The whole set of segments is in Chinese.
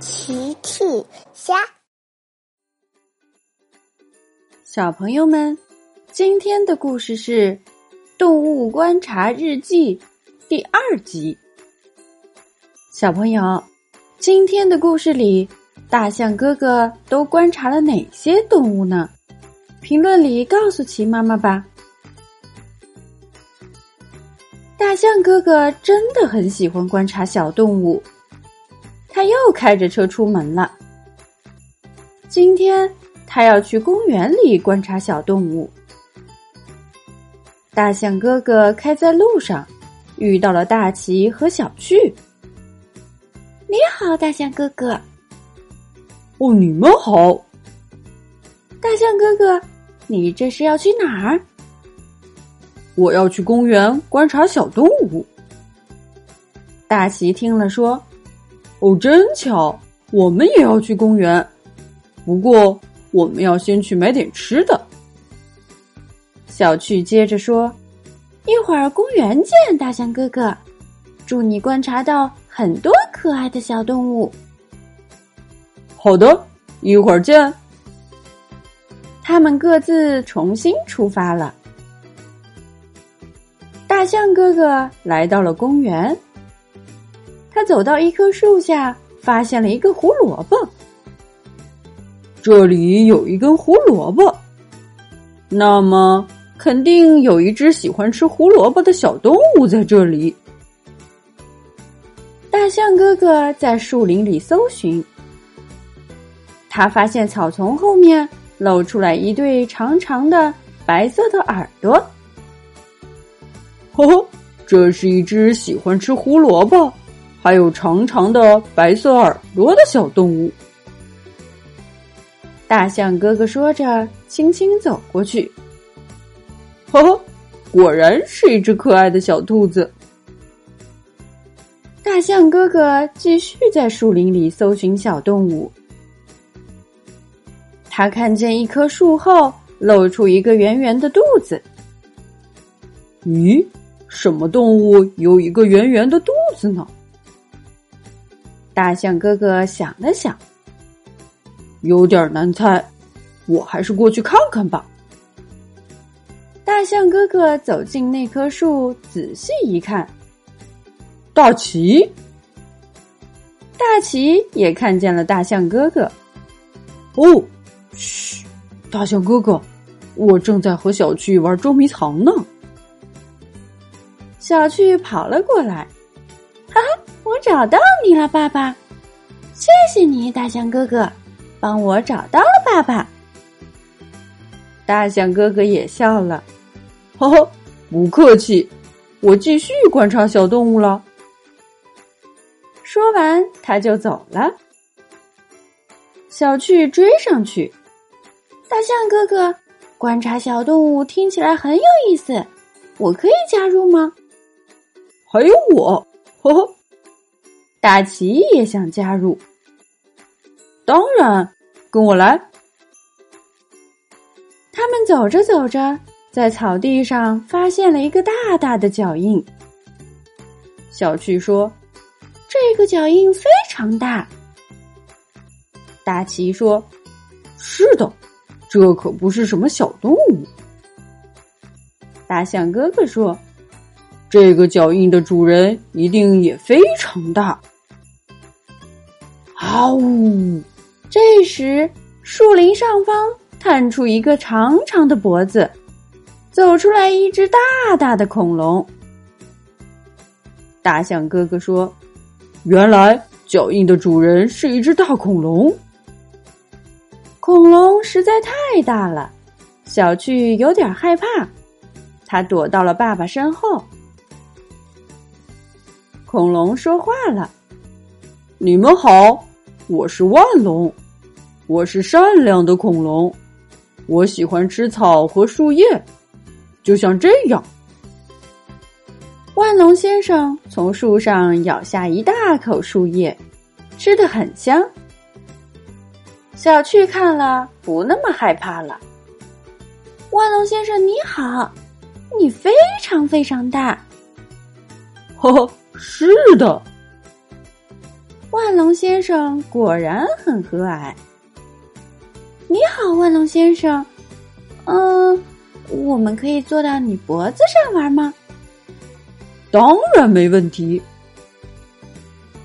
奇趣虾，小朋友们，今天的故事是《动物观察日记》第二集。小朋友，今天的故事里，大象哥哥都观察了哪些动物呢？评论里告诉奇妈妈吧。大象哥哥真的很喜欢观察小动物。他又开着车出门了。今天他要去公园里观察小动物。大象哥哥开在路上，遇到了大奇和小趣。你好，大象哥哥。哦，你们好。大象哥哥，你这是要去哪儿？我要去公园观察小动物。大奇听了说。哦，真巧，我们也要去公园。不过，我们要先去买点吃的。小趣接着说：“一会儿公园见，大象哥哥。祝你观察到很多可爱的小动物。”好的，一会儿见。他们各自重新出发了。大象哥哥来到了公园。他走到一棵树下，发现了一个胡萝卜。这里有一根胡萝卜，那么肯定有一只喜欢吃胡萝卜的小动物在这里。大象哥哥在树林里搜寻，他发现草丛后面露出来一对长长的白色的耳朵。呵呵，这是一只喜欢吃胡萝卜。还有长长的白色耳朵的小动物。大象哥哥说着，轻轻走过去。呵呵，果然是一只可爱的小兔子。大象哥哥继续在树林里搜寻小动物。他看见一棵树后露出一个圆圆的肚子。咦，什么动物有一个圆圆的肚子呢？大象哥哥想了想，有点难猜，我还是过去看看吧。大象哥哥走进那棵树，仔细一看，大奇，大奇也看见了大象哥哥。哦，嘘，大象哥哥，我正在和小趣玩捉迷藏呢。小趣跑了过来。我找到你了，爸爸！谢谢你，大象哥哥，帮我找到了爸爸。大象哥哥也笑了，呵呵，不客气，我继续观察小动物了。说完，他就走了。小趣追上去，大象哥哥，观察小动物听起来很有意思，我可以加入吗？还有我，呵呵。大奇也想加入，当然，跟我来。他们走着走着，在草地上发现了一个大大的脚印。小趣说：“这个脚印非常大。”大奇说：“是的，这可不是什么小动物。”大象哥哥说。这个脚印的主人一定也非常大。啊呜！这时，树林上方探出一个长长的脖子，走出来一只大大的恐龙。大象哥哥说：“原来脚印的主人是一只大恐龙。”恐龙实在太大了，小趣有点害怕，他躲到了爸爸身后。恐龙说话了：“你们好，我是万龙，我是善良的恐龙，我喜欢吃草和树叶，就像这样。”万龙先生从树上咬下一大口树叶，吃的很香。小趣看了不那么害怕了。万龙先生你好，你非常非常大，呵呵。是的，万龙先生果然很和蔼。你好，万龙先生。嗯，我们可以坐到你脖子上玩吗？当然没问题。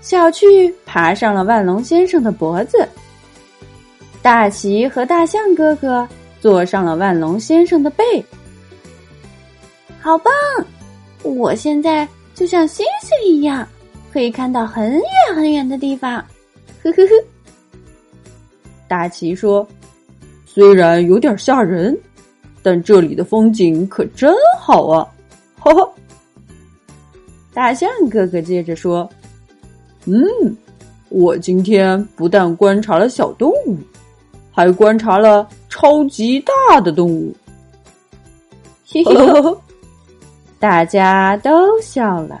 小趣爬上了万龙先生的脖子，大奇和大象哥哥坐上了万龙先生的背。好棒！我现在就像星星一样，可以看到很远很远的地方。呵呵呵。大奇说：“虽然有点吓人，但这里的风景可真好啊！”哈哈。大象哥哥接着说。嗯，我今天不但观察了小动物，还观察了超级大的动物。嘿嘿，大家都笑了。